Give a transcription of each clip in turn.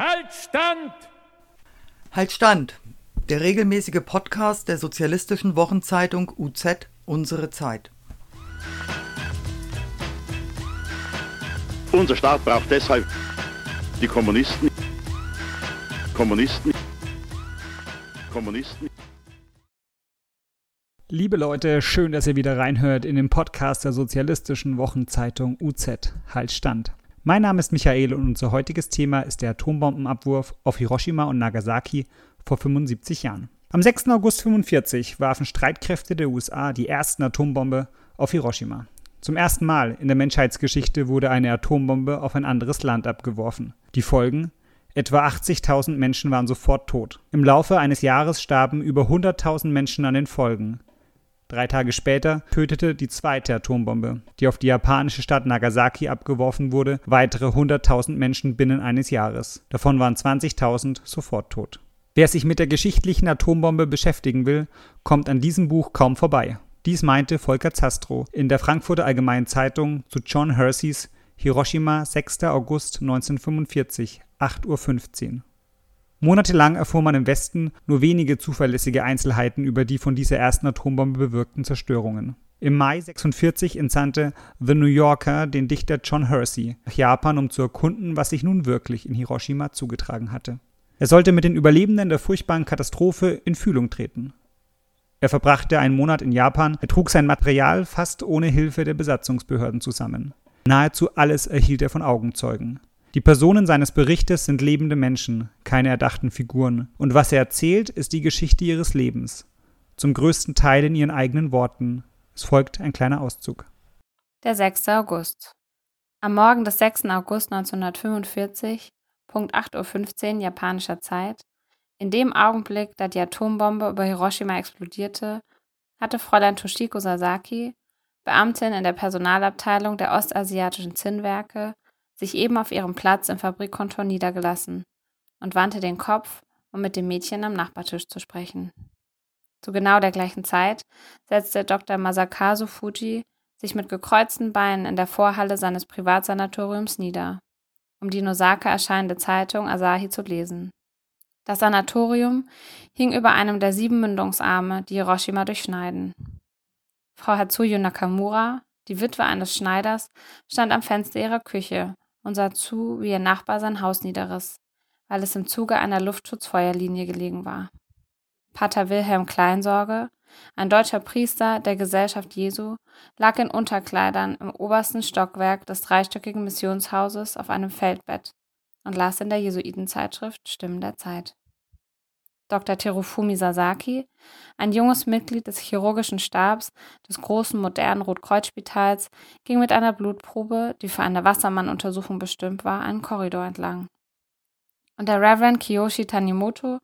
Halt Stand! Halt Stand! Der regelmäßige Podcast der sozialistischen Wochenzeitung UZ Unsere Zeit. Unser Staat braucht deshalb die Kommunisten. Kommunisten. Kommunisten. Liebe Leute, schön, dass ihr wieder reinhört in den Podcast der sozialistischen Wochenzeitung UZ. Halt Stand. Mein Name ist Michael und unser heutiges Thema ist der Atombombenabwurf auf Hiroshima und Nagasaki vor 75 Jahren. Am 6. August 1945 warfen Streitkräfte der USA die ersten Atombombe auf Hiroshima. Zum ersten Mal in der Menschheitsgeschichte wurde eine Atombombe auf ein anderes Land abgeworfen. Die Folgen? Etwa 80.000 Menschen waren sofort tot. Im Laufe eines Jahres starben über 100.000 Menschen an den Folgen. Drei Tage später tötete die zweite Atombombe, die auf die japanische Stadt Nagasaki abgeworfen wurde, weitere 100.000 Menschen binnen eines Jahres. Davon waren 20.000 sofort tot. Wer sich mit der geschichtlichen Atombombe beschäftigen will, kommt an diesem Buch kaum vorbei. Dies meinte Volker Zastro in der Frankfurter Allgemeinen Zeitung zu John Herseys Hiroshima 6. August 1945, 8.15 Uhr. Monatelang erfuhr man im Westen nur wenige zuverlässige Einzelheiten über die von dieser ersten Atombombe bewirkten Zerstörungen. Im Mai 46 entsandte The New Yorker den Dichter John Hersey nach Japan, um zu erkunden, was sich nun wirklich in Hiroshima zugetragen hatte. Er sollte mit den Überlebenden der furchtbaren Katastrophe in Fühlung treten. Er verbrachte einen Monat in Japan, er trug sein Material fast ohne Hilfe der Besatzungsbehörden zusammen. Nahezu alles erhielt er von Augenzeugen. Die Personen seines Berichtes sind lebende Menschen, keine erdachten Figuren, und was er erzählt, ist die Geschichte ihres Lebens, zum größten Teil in ihren eigenen Worten. Es folgt ein kleiner Auszug. Der 6. August. Am Morgen des 6. August 1945, Punkt 8.15 Uhr japanischer Zeit, in dem Augenblick, da die Atombombe über Hiroshima explodierte, hatte Fräulein Toshiko Sasaki, Beamtin in der Personalabteilung der ostasiatischen Zinnwerke, sich eben auf ihrem Platz im Fabrikkontor niedergelassen und wandte den Kopf, um mit dem Mädchen am Nachbartisch zu sprechen. Zu genau der gleichen Zeit setzte Dr. Masakazu Fuji sich mit gekreuzten Beinen in der Vorhalle seines Privatsanatoriums nieder, um die in Osaka erscheinende Zeitung Asahi zu lesen. Das Sanatorium hing über einem der sieben Mündungsarme, die Hiroshima durchschneiden. Frau Hatsuyo Nakamura, die Witwe eines Schneiders, stand am Fenster ihrer Küche und sah zu, wie ihr Nachbar sein Haus niederriss, weil es im Zuge einer Luftschutzfeuerlinie gelegen war. Pater Wilhelm Kleinsorge, ein deutscher Priester der Gesellschaft Jesu, lag in Unterkleidern im obersten Stockwerk des dreistöckigen Missionshauses auf einem Feldbett und las in der Jesuitenzeitschrift Stimmen der Zeit. Dr. Terufumi Sasaki, ein junges Mitglied des chirurgischen Stabs des großen modernen Rotkreuzspitals, ging mit einer Blutprobe, die für eine Wassermannuntersuchung bestimmt war, einen Korridor entlang. Und der Reverend Kiyoshi Tanimoto,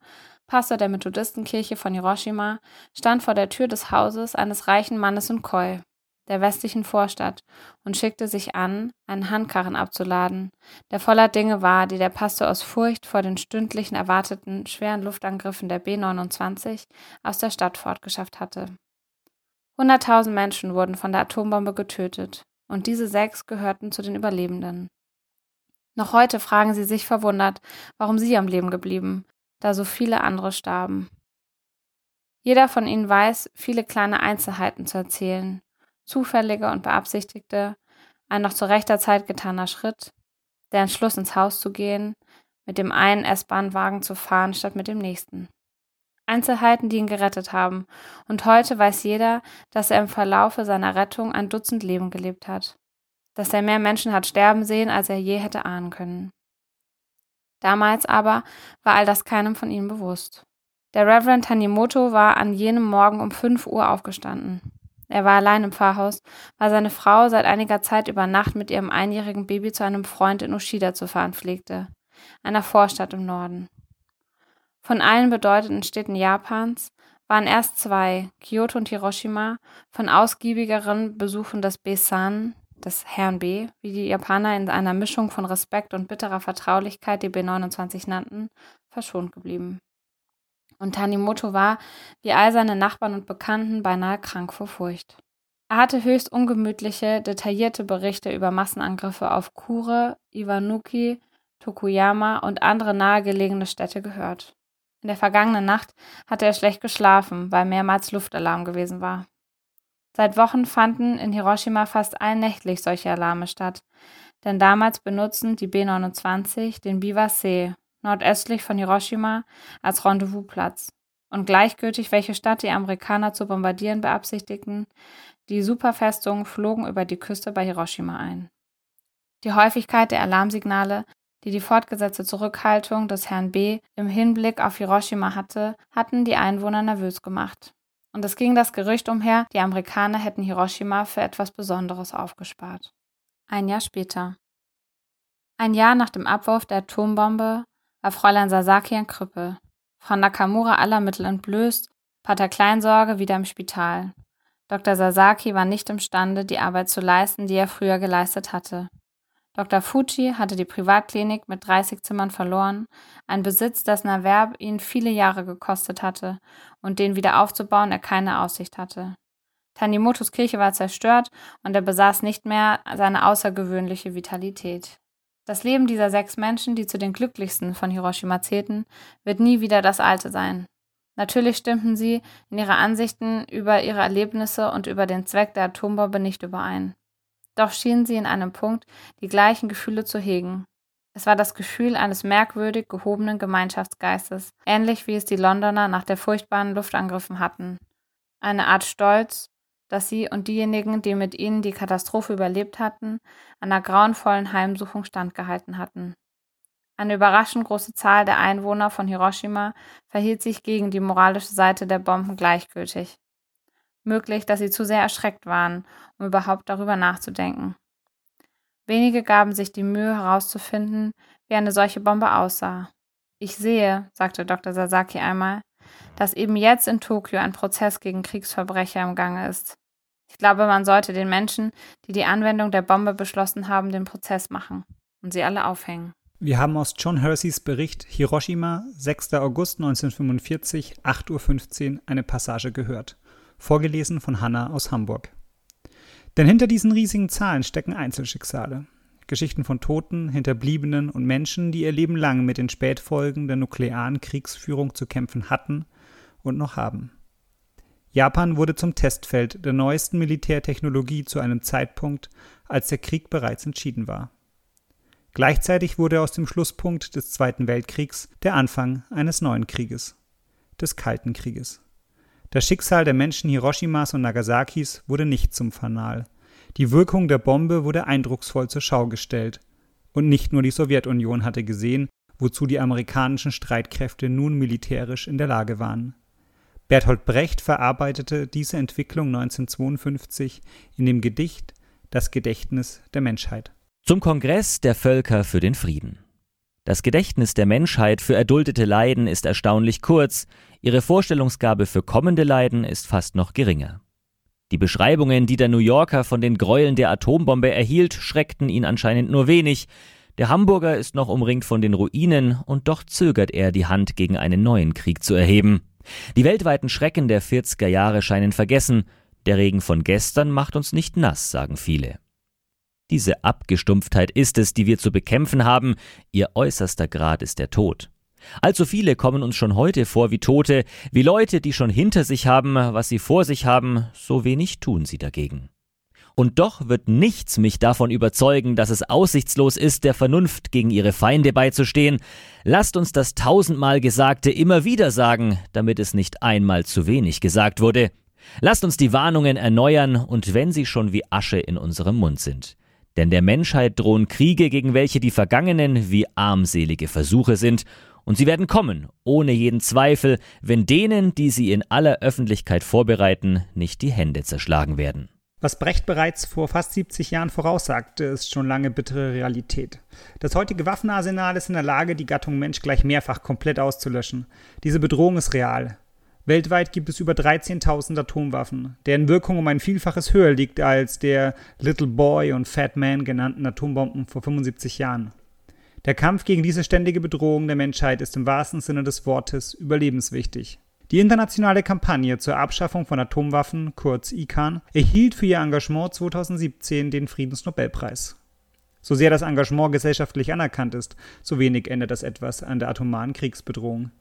Pastor der Methodistenkirche von Hiroshima, stand vor der Tür des Hauses eines reichen Mannes in Koi, der westlichen Vorstadt und schickte sich an, einen Handkarren abzuladen, der voller Dinge war, die der Pastor aus Furcht vor den stündlichen erwarteten schweren Luftangriffen der B-29 aus der Stadt fortgeschafft hatte. Hunderttausend Menschen wurden von der Atombombe getötet, und diese sechs gehörten zu den Überlebenden. Noch heute fragen sie sich verwundert, warum sie am Leben geblieben, da so viele andere starben. Jeder von ihnen weiß, viele kleine Einzelheiten zu erzählen, zufällige und beabsichtigte, ein noch zu rechter Zeit getaner Schritt, der Entschluss ins Haus zu gehen, mit dem einen S-Bahnwagen zu fahren statt mit dem nächsten. Einzelheiten, die ihn gerettet haben, und heute weiß jeder, dass er im Verlaufe seiner Rettung ein Dutzend Leben gelebt hat, dass er mehr Menschen hat sterben sehen, als er je hätte ahnen können. Damals aber war all das keinem von ihnen bewusst. Der Reverend Tanimoto war an jenem Morgen um fünf Uhr aufgestanden. Er war allein im Pfarrhaus, weil seine Frau seit einiger Zeit über Nacht mit ihrem einjährigen Baby zu einem Freund in Ushida zu fahren pflegte, einer Vorstadt im Norden. Von allen bedeutenden Städten Japans waren erst zwei, Kyoto und Hiroshima, von ausgiebigeren Besuchen des Besan, des Herrn B., wie die Japaner in einer Mischung von Respekt und bitterer Vertraulichkeit die B29 nannten, verschont geblieben und Tanimoto war, wie all seine Nachbarn und Bekannten, beinahe krank vor Furcht. Er hatte höchst ungemütliche, detaillierte Berichte über Massenangriffe auf Kure, Iwanuki, Tokuyama und andere nahegelegene Städte gehört. In der vergangenen Nacht hatte er schlecht geschlafen, weil mehrmals Luftalarm gewesen war. Seit Wochen fanden in Hiroshima fast allnächtlich solche Alarme statt, denn damals benutzten die B-29 den Biwa-See nordöstlich von Hiroshima als Rendezvousplatz. Und gleichgültig, welche Stadt die Amerikaner zu bombardieren beabsichtigten, die Superfestungen flogen über die Küste bei Hiroshima ein. Die Häufigkeit der Alarmsignale, die die fortgesetzte Zurückhaltung des Herrn B. im Hinblick auf Hiroshima hatte, hatten die Einwohner nervös gemacht. Und es ging das Gerücht umher, die Amerikaner hätten Hiroshima für etwas Besonderes aufgespart. Ein Jahr später. Ein Jahr nach dem Abwurf der Atombombe war Fräulein Sasaki ein Krüppel. Frau Nakamura aller Mittel entblößt, Pater Kleinsorge wieder im Spital. Dr. Sasaki war nicht imstande, die Arbeit zu leisten, die er früher geleistet hatte. Dr. Fuji hatte die Privatklinik mit 30 Zimmern verloren, ein Besitz, dessen Erwerb ihn viele Jahre gekostet hatte und den wieder aufzubauen er keine Aussicht hatte. Tanimotos Kirche war zerstört und er besaß nicht mehr seine außergewöhnliche Vitalität. Das Leben dieser sechs Menschen, die zu den glücklichsten von Hiroshima zählten, wird nie wieder das alte sein. Natürlich stimmten sie in ihre Ansichten über ihre Erlebnisse und über den Zweck der Atombombe nicht überein. Doch schienen sie in einem Punkt die gleichen Gefühle zu hegen. Es war das Gefühl eines merkwürdig gehobenen Gemeinschaftsgeistes, ähnlich wie es die Londoner nach der furchtbaren Luftangriffen hatten. Eine Art Stolz, dass sie und diejenigen, die mit ihnen die Katastrophe überlebt hatten, einer grauenvollen Heimsuchung standgehalten hatten. Eine überraschend große Zahl der Einwohner von Hiroshima verhielt sich gegen die moralische Seite der Bomben gleichgültig. Möglich, dass sie zu sehr erschreckt waren, um überhaupt darüber nachzudenken. Wenige gaben sich die Mühe herauszufinden, wie eine solche Bombe aussah. Ich sehe, sagte Dr. Sasaki einmal, dass eben jetzt in Tokio ein Prozess gegen Kriegsverbrecher im Gange ist. Ich glaube, man sollte den Menschen, die die Anwendung der Bombe beschlossen haben, den Prozess machen und sie alle aufhängen. Wir haben aus John Herseys Bericht Hiroshima, 6. August 1945, 8.15 Uhr eine Passage gehört, vorgelesen von Hanna aus Hamburg. Denn hinter diesen riesigen Zahlen stecken Einzelschicksale. Geschichten von Toten, Hinterbliebenen und Menschen, die ihr Leben lang mit den Spätfolgen der nuklearen Kriegsführung zu kämpfen hatten und noch haben. Japan wurde zum Testfeld der neuesten Militärtechnologie zu einem Zeitpunkt, als der Krieg bereits entschieden war. Gleichzeitig wurde aus dem Schlusspunkt des Zweiten Weltkriegs der Anfang eines neuen Krieges, des Kalten Krieges. Das Schicksal der Menschen Hiroshimas und Nagasakis wurde nicht zum Fanal, die Wirkung der Bombe wurde eindrucksvoll zur Schau gestellt. Und nicht nur die Sowjetunion hatte gesehen, wozu die amerikanischen Streitkräfte nun militärisch in der Lage waren. Bertolt Brecht verarbeitete diese Entwicklung 1952 in dem Gedicht Das Gedächtnis der Menschheit. Zum Kongress der Völker für den Frieden. Das Gedächtnis der Menschheit für erduldete Leiden ist erstaunlich kurz, ihre Vorstellungsgabe für kommende Leiden ist fast noch geringer. Die Beschreibungen, die der New Yorker von den Gräueln der Atombombe erhielt, schreckten ihn anscheinend nur wenig. Der Hamburger ist noch umringt von den Ruinen und doch zögert er, die Hand gegen einen neuen Krieg zu erheben. Die weltweiten Schrecken der 40er Jahre scheinen vergessen. Der Regen von gestern macht uns nicht nass, sagen viele. Diese Abgestumpftheit ist es, die wir zu bekämpfen haben. Ihr äußerster Grad ist der Tod. Allzu viele kommen uns schon heute vor wie Tote, wie Leute, die schon hinter sich haben, was sie vor sich haben, so wenig tun sie dagegen. Und doch wird nichts mich davon überzeugen, dass es aussichtslos ist, der Vernunft gegen ihre Feinde beizustehen. Lasst uns das tausendmal Gesagte immer wieder sagen, damit es nicht einmal zu wenig gesagt wurde. Lasst uns die Warnungen erneuern, und wenn sie schon wie Asche in unserem Mund sind. Denn der Menschheit drohen Kriege, gegen welche die Vergangenen wie armselige Versuche sind, und sie werden kommen, ohne jeden Zweifel, wenn denen, die sie in aller Öffentlichkeit vorbereiten, nicht die Hände zerschlagen werden. Was Brecht bereits vor fast 70 Jahren voraussagte, ist schon lange bittere Realität. Das heutige Waffenarsenal ist in der Lage, die Gattung Mensch gleich mehrfach komplett auszulöschen. Diese Bedrohung ist real. Weltweit gibt es über 13.000 Atomwaffen, deren Wirkung um ein Vielfaches höher liegt als der Little Boy und Fat Man genannten Atombomben vor 75 Jahren. Der Kampf gegen diese ständige Bedrohung der Menschheit ist im wahrsten Sinne des Wortes überlebenswichtig. Die internationale Kampagne zur Abschaffung von Atomwaffen, kurz ICAN, erhielt für ihr Engagement 2017 den Friedensnobelpreis. So sehr das Engagement gesellschaftlich anerkannt ist, so wenig ändert das etwas an der atomaren Kriegsbedrohung.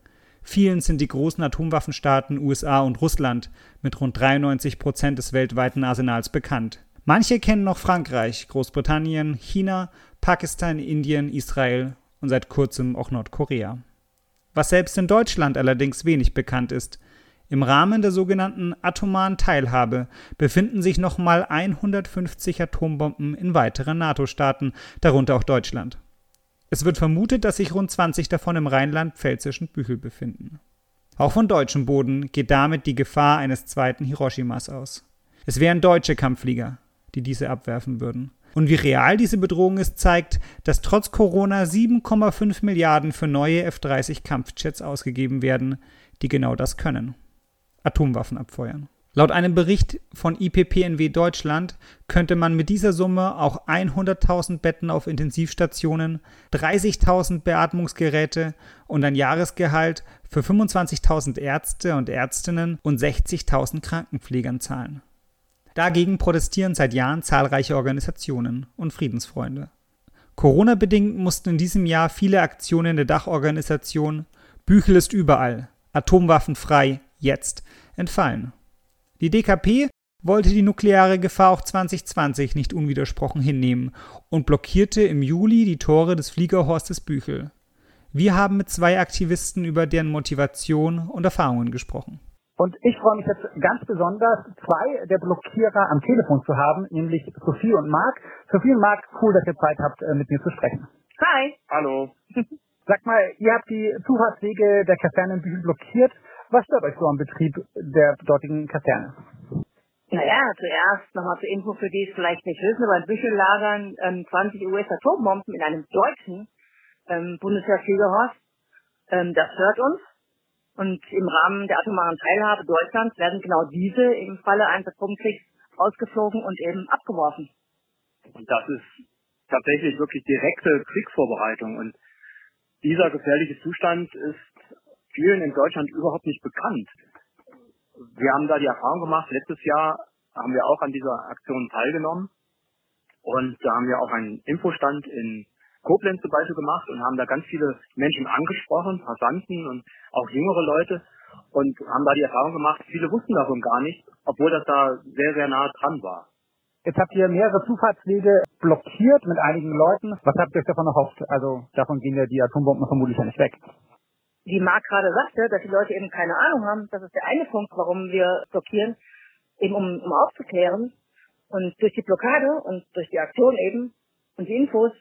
Vielen sind die großen Atomwaffenstaaten USA und Russland mit rund 93 Prozent des weltweiten Arsenals bekannt. Manche kennen noch Frankreich, Großbritannien, China, Pakistan, Indien, Israel und seit kurzem auch Nordkorea. Was selbst in Deutschland allerdings wenig bekannt ist, im Rahmen der sogenannten atomaren Teilhabe befinden sich nochmal 150 Atombomben in weiteren NATO-Staaten, darunter auch Deutschland. Es wird vermutet, dass sich rund 20 davon im rheinland-pfälzischen Büchel befinden. Auch von deutschem Boden geht damit die Gefahr eines zweiten Hiroshimas aus. Es wären deutsche Kampfflieger, die diese abwerfen würden. Und wie real diese Bedrohung ist, zeigt, dass trotz Corona 7,5 Milliarden für neue F-30 Kampfjets ausgegeben werden, die genau das können. Atomwaffen abfeuern. Laut einem Bericht von IPPNW Deutschland könnte man mit dieser Summe auch 100.000 Betten auf Intensivstationen, 30.000 Beatmungsgeräte und ein Jahresgehalt für 25.000 Ärzte und Ärztinnen und 60.000 Krankenpflegern zahlen. Dagegen protestieren seit Jahren zahlreiche Organisationen und Friedensfreunde. Corona-bedingt mussten in diesem Jahr viele Aktionen der Dachorganisation Büchel ist überall, Atomwaffen frei, jetzt entfallen. Die DKP wollte die nukleare Gefahr auch 2020 nicht unwidersprochen hinnehmen und blockierte im Juli die Tore des Fliegerhorstes Büchel. Wir haben mit zwei Aktivisten über deren Motivation und Erfahrungen gesprochen. Und ich freue mich jetzt ganz besonders, zwei der Blockierer am Telefon zu haben, nämlich Sophie und Marc. Sophie und Marc, cool, dass ihr Zeit habt, äh, mit mir zu sprechen. Hi. Hallo. Sag mal, ihr habt die Zufahrtswege der Kaserne in Büchel blockiert. Was stört euch so am Betrieb der dortigen Kaserne? Naja, zuerst nochmal zur Info für die es vielleicht nicht wissen, aber in Büchel lagern ähm, 20 US-Atombomben in einem deutschen ähm, Bundeswehrfliegerhorst. Ähm, das stört uns. Und im Rahmen der atomaren Teilhabe Deutschlands werden genau diese im Falle eines Atomkriegs ausgeflogen und eben abgeworfen. Und das ist tatsächlich wirklich direkte Kriegsvorbereitung. Und dieser gefährliche Zustand ist vielen in Deutschland überhaupt nicht bekannt. Wir haben da die Erfahrung gemacht, letztes Jahr haben wir auch an dieser Aktion teilgenommen und da haben wir auch einen Infostand in Koblenz zum Beispiel gemacht und haben da ganz viele Menschen angesprochen, Passanten und auch jüngere Leute und haben da die Erfahrung gemacht, viele wussten davon gar nicht, obwohl das da sehr, sehr nah dran war. Jetzt habt ihr mehrere Zufahrtswege blockiert mit einigen Leuten. Was habt ihr euch davon erhofft? Also davon gehen ja die Atombomben vermutlich ja nicht weg wie Marc gerade sagte, dass die Leute eben keine Ahnung haben, das ist der eine Punkt, warum wir blockieren, eben um, um aufzuklären. Und durch die Blockade und durch die Aktion eben und die Infos,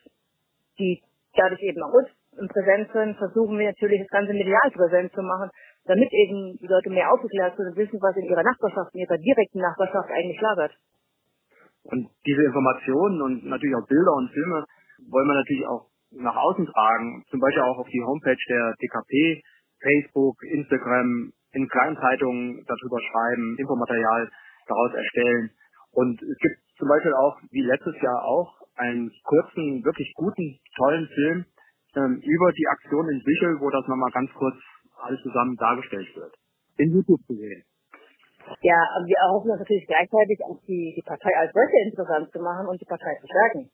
die dadurch eben auch uns präsent sind, versuchen wir natürlich das Ganze medial präsent zu machen, damit eben die Leute mehr aufgeklärt sind und wissen, was in ihrer Nachbarschaft, in ihrer direkten Nachbarschaft eigentlich lagert. Und diese Informationen und natürlich auch Bilder und Filme wollen wir natürlich auch nach außen tragen, zum Beispiel auch auf die Homepage der DKP, Facebook, Instagram, in Kleinzeitungen darüber schreiben, Infomaterial daraus erstellen. Und es gibt zum Beispiel auch, wie letztes Jahr auch, einen kurzen, wirklich guten, tollen Film ähm, über die Aktion in Büchel, wo das nochmal ganz kurz alles zusammen dargestellt wird. In YouTube zu sehen. Ja, wir erhoffen uns natürlich gleichzeitig auch die, die Partei als solche interessant zu machen und die Partei zu stärken.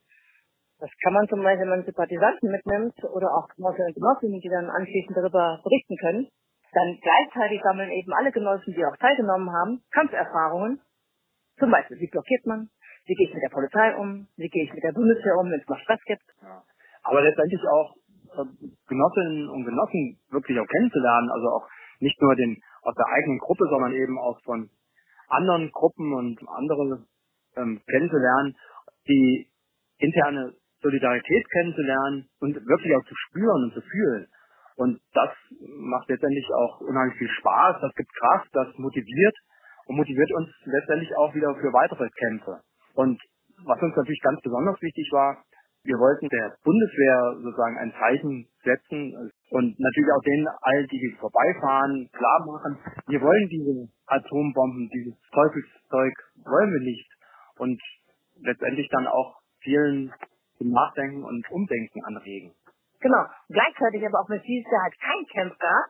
Das kann man zum Beispiel, wenn man Sympathisanten mitnimmt oder auch Genossinnen und Genossinnen, die dann anschließend darüber berichten können. Dann gleichzeitig sammeln eben alle Genossen, die auch teilgenommen haben, Kampferfahrungen. Zum Beispiel, wie blockiert man? Wie gehe ich mit der Polizei um? Wie gehe ich mit der Bundeswehr um, wenn es mal Stress gibt? Ja. Aber letztendlich auch äh, Genossinnen und Genossen wirklich auch kennenzulernen, also auch nicht nur den aus der eigenen Gruppe, sondern eben auch von anderen Gruppen und andere ähm, kennenzulernen, die interne Solidarität kennenzulernen und wirklich auch zu spüren und zu fühlen. Und das macht letztendlich auch unheimlich viel Spaß, das gibt Kraft, das motiviert und motiviert uns letztendlich auch wieder für weitere Kämpfe. Und was uns natürlich ganz besonders wichtig war, wir wollten der Bundeswehr sozusagen ein Zeichen setzen und natürlich auch denen all, die vorbeifahren, klar machen, wir wollen diese Atombomben, dieses Teufelszeug wollen wir nicht. Und letztendlich dann auch vielen zum Nachdenken und Umdenken anregen. Genau. Gleichzeitig aber auch, wenn es dieses halt kein Camp gab,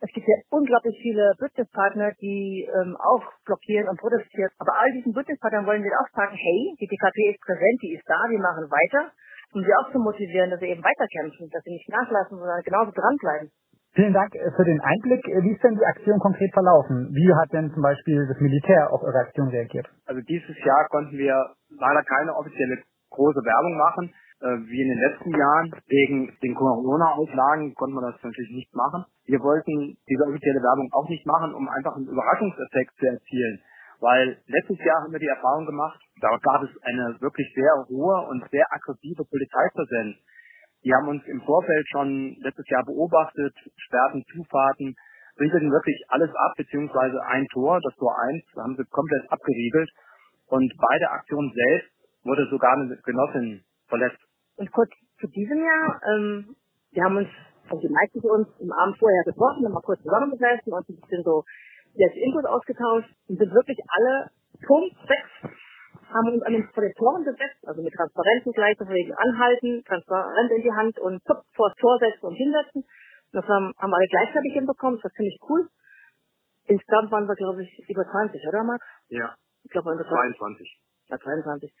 es gibt ja unglaublich viele Bündnispartner, die ähm, auch blockieren und protestieren. Aber all diesen Bündnispartnern wollen wir auch sagen, hey, die DKP ist präsent, die ist da, wir machen weiter. um sie auch zu motivieren, dass sie eben weiterkämpfen, dass sie nicht nachlassen, sondern genauso dranbleiben. Vielen Dank äh, für den Einblick. Äh, wie ist denn die Aktion konkret verlaufen? Wie hat denn zum Beispiel das Militär auf Eure Aktion reagiert? Also dieses Jahr konnten wir leider keine offizielle große Werbung machen. Äh, wie in den letzten Jahren. Wegen den Corona-Auflagen konnte man das natürlich nicht machen. Wir wollten diese offizielle Werbung auch nicht machen, um einfach einen Überraschungseffekt zu erzielen. Weil letztes Jahr haben wir die Erfahrung gemacht, da gab es eine wirklich sehr hohe und sehr aggressive Polizeipräsenz. Die haben uns im Vorfeld schon letztes Jahr beobachtet, sperrten Zufahrten, riegelten wirklich alles ab, beziehungsweise ein Tor, das Tor 1, haben sie komplett abgeriegelt. Und bei der Aktion selbst wurde sogar eine Genossin verletzt. Und kurz zu diesem Jahr, ähm, wir haben uns, also die meisten von uns im Abend vorher getroffen, haben mal kurz zusammengesessen und ein bisschen so jetzt Input ausgetauscht und sind wirklich alle Punkt sechs haben uns an den Projektoren gesetzt, also mit Transparenten gleich, dass wegen anhalten, transparent in die Hand und zup, vor setzen und hinsetzen. Das haben, haben alle gleichzeitig hinbekommen, das war ziemlich cool. Insgesamt waren wir, glaube ich, über 20, oder Max? Ja. Ich glaube, über 22. Ja, 22.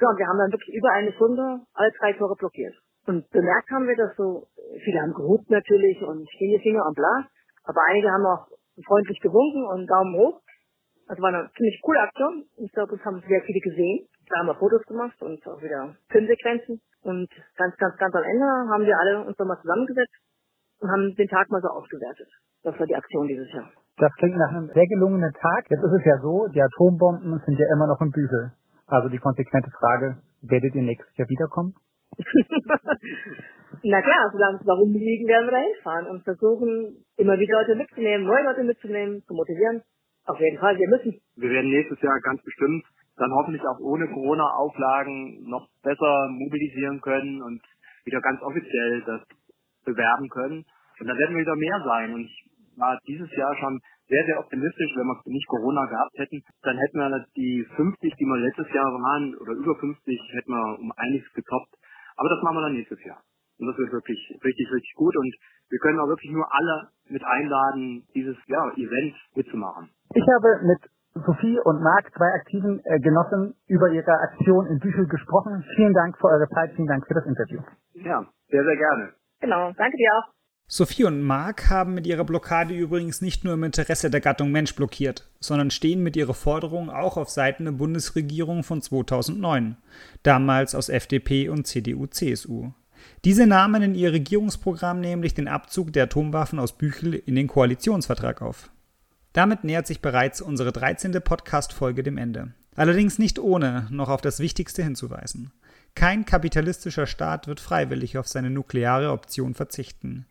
Ja, und wir haben dann wirklich über eine Stunde alle drei Tore blockiert. Und bemerkt haben wir, dass so, viele haben gehupt natürlich und stehen Finger und bla, aber einige haben auch freundlich gewunken und Daumen hoch. Das war eine ziemlich coole Aktion. Ich glaube, uns haben sehr viele gesehen. Da haben wir Fotos gemacht und auch wieder Filmsequenzen. Und ganz, ganz, ganz am Ende haben wir alle uns nochmal zusammengesetzt und haben den Tag mal so ausgewertet. Das war die Aktion dieses Jahr. Das klingt nach einem sehr gelungenen Tag. Jetzt ist es ja so, die Atombomben sind ja immer noch im Bügel. Also die konsequente Frage, werdet ihr nächstes Jahr wiederkommen? Na klar, solange es darum liegen, werden wir da hinfahren und versuchen, immer wieder Leute mitzunehmen, neue Leute mitzunehmen, zu motivieren. Auf jeden Fall, wir müssen. Wir werden nächstes Jahr ganz bestimmt dann hoffentlich auch ohne Corona-Auflagen noch besser mobilisieren können und wieder ganz offiziell das bewerben können. Und dann werden wir wieder mehr sein. Und ich war dieses Jahr schon sehr, sehr optimistisch, wenn wir nicht Corona gehabt hätten, dann hätten wir die 50, die wir letztes Jahr waren, oder über 50, hätten wir um einiges getoppt. Aber das machen wir dann nächstes Jahr. Und das wird wirklich richtig, richtig gut. Und wir können auch wirklich nur alle mit einladen, dieses ja, Event mitzumachen. Ich habe mit Sophie und Marc, zwei aktiven äh, Genossen, über ihre Aktion in Büchel gesprochen. Vielen Dank für eure Zeit, vielen Dank für das Interview. Ja, sehr, sehr gerne. Genau, danke dir auch. Sophie und Mark haben mit ihrer Blockade übrigens nicht nur im Interesse der Gattung Mensch blockiert, sondern stehen mit ihrer Forderung auch auf Seiten der Bundesregierung von 2009, damals aus FDP und CDU-CSU. Diese nahmen in ihr Regierungsprogramm nämlich den Abzug der Atomwaffen aus Büchel in den Koalitionsvertrag auf. Damit nähert sich bereits unsere 13. Podcast-Folge dem Ende. Allerdings nicht ohne noch auf das Wichtigste hinzuweisen. Kein kapitalistischer Staat wird freiwillig auf seine nukleare Option verzichten.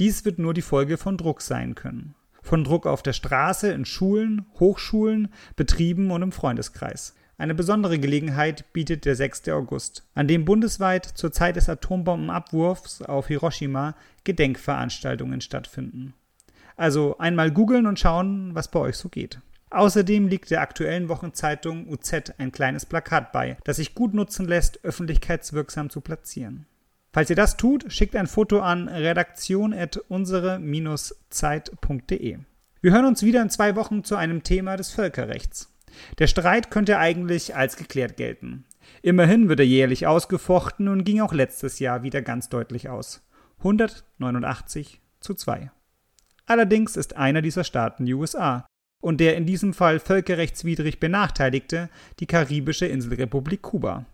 Dies wird nur die Folge von Druck sein können. Von Druck auf der Straße, in Schulen, Hochschulen, Betrieben und im Freundeskreis. Eine besondere Gelegenheit bietet der 6. August, an dem bundesweit zur Zeit des Atombombenabwurfs auf Hiroshima Gedenkveranstaltungen stattfinden. Also einmal googeln und schauen, was bei euch so geht. Außerdem liegt der aktuellen Wochenzeitung UZ ein kleines Plakat bei, das sich gut nutzen lässt, öffentlichkeitswirksam zu platzieren. Falls ihr das tut, schickt ein Foto an redaktion.unsere-zeit.de. Wir hören uns wieder in zwei Wochen zu einem Thema des Völkerrechts. Der Streit könnte eigentlich als geklärt gelten. Immerhin wird er jährlich ausgefochten und ging auch letztes Jahr wieder ganz deutlich aus. 189 zu 2. Allerdings ist einer dieser Staaten die USA und der in diesem Fall völkerrechtswidrig benachteiligte die karibische Inselrepublik Kuba.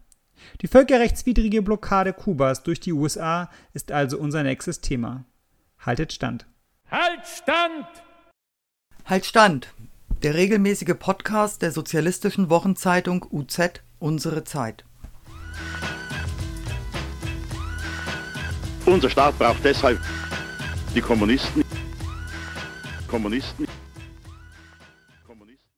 Die völkerrechtswidrige Blockade Kubas durch die USA ist also unser nächstes Thema. Haltet stand. Halt stand! Halt stand! Der regelmäßige Podcast der sozialistischen Wochenzeitung UZ Unsere Zeit. Unser Staat braucht deshalb die Kommunisten. Kommunisten.